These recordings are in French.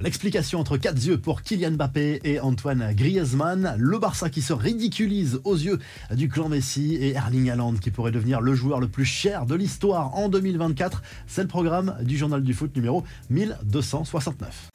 L'explication entre quatre yeux pour Kylian Mbappé et Antoine Griezmann, le Barça qui se ridiculise aux yeux du clan Messi et Erling Haaland qui pourrait devenir le joueur le plus cher de l'histoire en 2024. C'est le programme du journal du foot numéro 1269.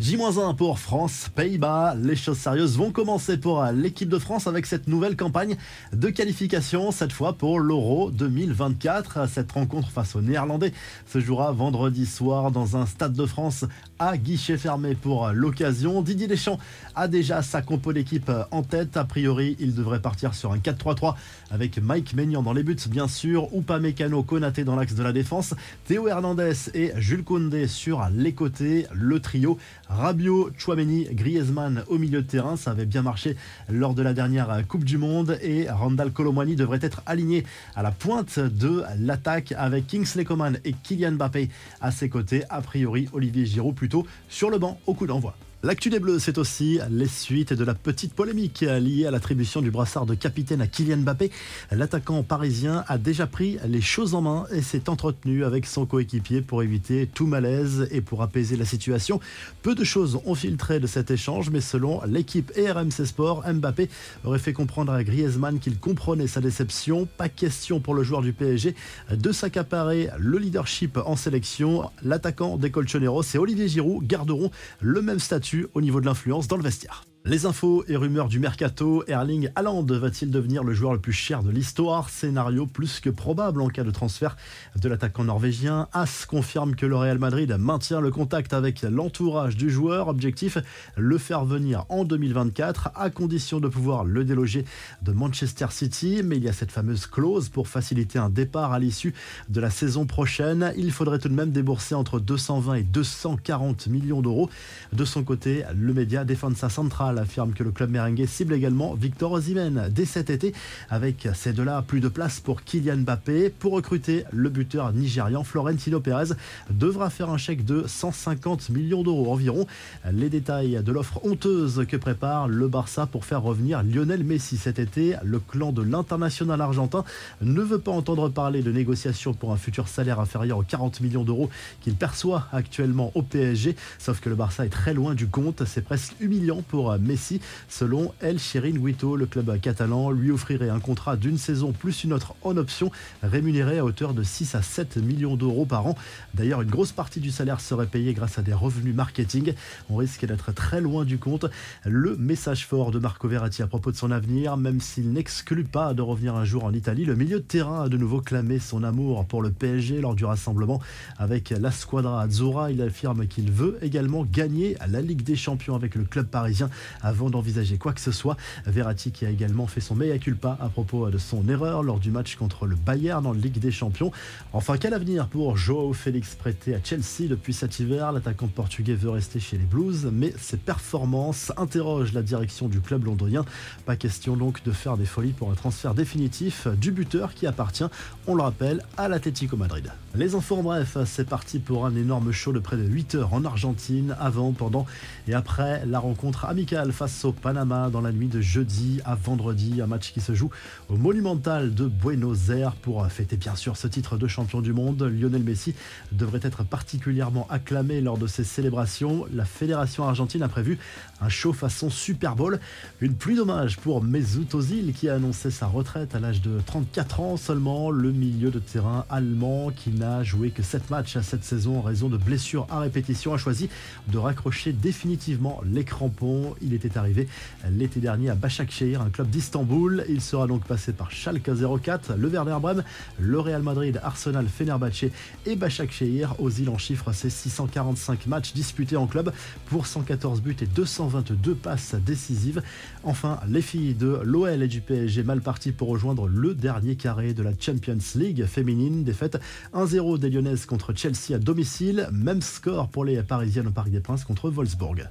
J-1 pour France-Pays-Bas. Les choses sérieuses vont commencer pour l'équipe de France avec cette nouvelle campagne de qualification, cette fois pour l'Euro 2024. Cette rencontre face aux Néerlandais se jouera vendredi soir dans un stade de France à guichet fermé pour l'occasion. Didier Deschamps a déjà sa compo d'équipe en tête. A priori, il devrait partir sur un 4-3-3 avec Mike Maignan dans les buts, bien sûr, Oupa Mécano, Konaté dans l'axe de la défense, Théo Hernandez et Jules Koundé sur les côtés. Le trio Rabiot, Chouameni, Griezmann au milieu de terrain. Ça avait bien marché lors de la dernière Coupe du Monde et Randall Colomwani devrait être aligné à la pointe de l'attaque avec Kingsley Coman et Kylian Mbappé à ses côtés. A priori, Olivier Giroud plutôt sur le banc au coup d'envoi. L'actu des Bleus, c'est aussi les suites de la petite polémique liée à l'attribution du brassard de capitaine à Kylian Mbappé. L'attaquant parisien a déjà pris les choses en main et s'est entretenu avec son coéquipier pour éviter tout malaise et pour apaiser la situation. Peu de choses ont filtré de cet échange, mais selon l'équipe RMC Sport, Mbappé aurait fait comprendre à Griezmann qu'il comprenait sa déception. Pas question pour le joueur du PSG de s'accaparer le leadership en sélection. L'attaquant des Colchoneros et Olivier Giroud garderont le même statut au niveau de l'influence dans le vestiaire. Les infos et rumeurs du mercato, Erling Haaland va-t-il devenir le joueur le plus cher de l'histoire? Scénario plus que probable en cas de transfert de l'attaquant norvégien. As confirme que le Real Madrid maintient le contact avec l'entourage du joueur. Objectif, le faire venir en 2024 à condition de pouvoir le déloger de Manchester City. Mais il y a cette fameuse clause pour faciliter un départ à l'issue de la saison prochaine. Il faudrait tout de même débourser entre 220 et 240 millions d'euros. De son côté, le média Defensa Affirme que le club merengue cible également Victor Osimhen dès cet été, avec ces deux-là plus de place pour Kylian Mbappé. Pour recruter le buteur nigérian Florentino Pérez devra faire un chèque de 150 millions d'euros environ. Les détails de l'offre honteuse que prépare le Barça pour faire revenir Lionel Messi cet été. Le clan de l'international argentin ne veut pas entendre parler de négociations pour un futur salaire inférieur aux 40 millions d'euros qu'il perçoit actuellement au PSG. Sauf que le Barça est très loin du compte. C'est presque humiliant pour Messi. Selon El Chirin Guito, le club catalan lui offrirait un contrat d'une saison plus une autre en option, rémunéré à hauteur de 6 à 7 millions d'euros par an. D'ailleurs, une grosse partie du salaire serait payée grâce à des revenus marketing. On risque d'être très loin du compte. Le message fort de Marco Verratti à propos de son avenir, même s'il n'exclut pas de revenir un jour en Italie, le milieu de terrain a de nouveau clamé son amour pour le PSG lors du rassemblement avec la Squadra Azzurra. Il affirme qu'il veut également gagner la Ligue des Champions avec le club parisien avant d'envisager quoi que ce soit. Verratti qui a également fait son mea culpa à propos de son erreur lors du match contre le Bayern en Ligue des Champions. Enfin, quel avenir pour Joao Félix prêté à Chelsea depuis cet hiver? L'attaquant portugais veut rester chez les Blues, mais ses performances interrogent la direction du club londonien. Pas question donc de faire des folies pour un transfert définitif du buteur qui appartient, on le rappelle, à l'Atlético Madrid. Les infos en bref, c'est parti pour un énorme show de près de 8 heures en Argentine, avant, pendant et après la rencontre amicale face au Panama dans la nuit de jeudi à vendredi. Un match qui se joue au Monumental de Buenos Aires pour fêter bien sûr ce titre de champion du monde. Lionel Messi devrait être particulièrement acclamé lors de ces célébrations. La fédération argentine a prévu un show façon Super Bowl. Une pluie d'hommage pour Mesut Ozil qui a annoncé sa retraite à l'âge de 34 ans seulement. Le milieu de terrain allemand qui n'a joué que 7 matchs à cette saison en raison de blessures à répétition a choisi de raccrocher définitivement les crampons. Il était arrivé l'été dernier à Başakşehir, un club d'Istanbul. Il sera donc passé par Schalke 04, le Werder Bremen, le Real Madrid, Arsenal, Fenerbahçe et Başakşehir. Ozil en chiffre ses 645 matchs disputés en club pour 114 buts et 222 passes décisives. Enfin, les filles de l'OL et du PSG mal parties pour rejoindre le dernier carré de la Champions League féminine. Défaite 1-0 des Lyonnaises contre Chelsea à domicile. Même score pour les Parisiennes au Parc des Princes contre Wolfsburg.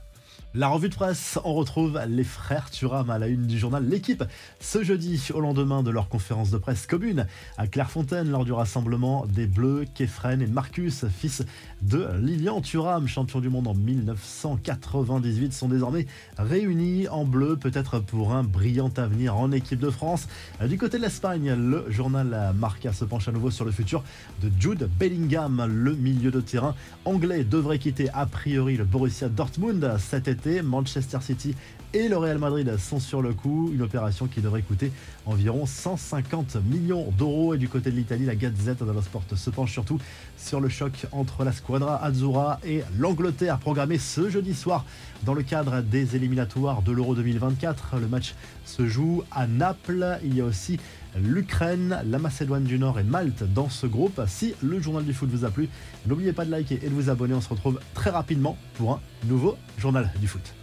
La revue de presse, on retrouve les frères Thuram à la une du journal L'équipe. Ce jeudi au lendemain de leur conférence de presse commune à Clairefontaine lors du rassemblement des Bleus, Kefren et Marcus, fils de Lilian Thuram, champion du monde en 1998, sont désormais réunis en bleu, peut-être pour un brillant avenir en équipe de France. Du côté de l'Espagne, le journal Marca se penche à nouveau sur le futur de Jude Bellingham, le milieu de terrain anglais devrait quitter a priori le Borussia Dortmund cet été Manchester City et le Real Madrid sont sur le coup. Une opération qui devrait coûter environ 150 millions d'euros. Et du côté de l'Italie, la Gazette dello Sport se penche surtout sur le choc entre la Squadra Azzurra et l'Angleterre, programmé ce jeudi soir dans le cadre des éliminatoires de l'Euro 2024. Le match se joue à Naples. Il y a aussi l'Ukraine, la Macédoine du Nord et Malte dans ce groupe. Si le journal du foot vous a plu, n'oubliez pas de liker et de vous abonner. On se retrouve très rapidement pour un nouveau journal du foot.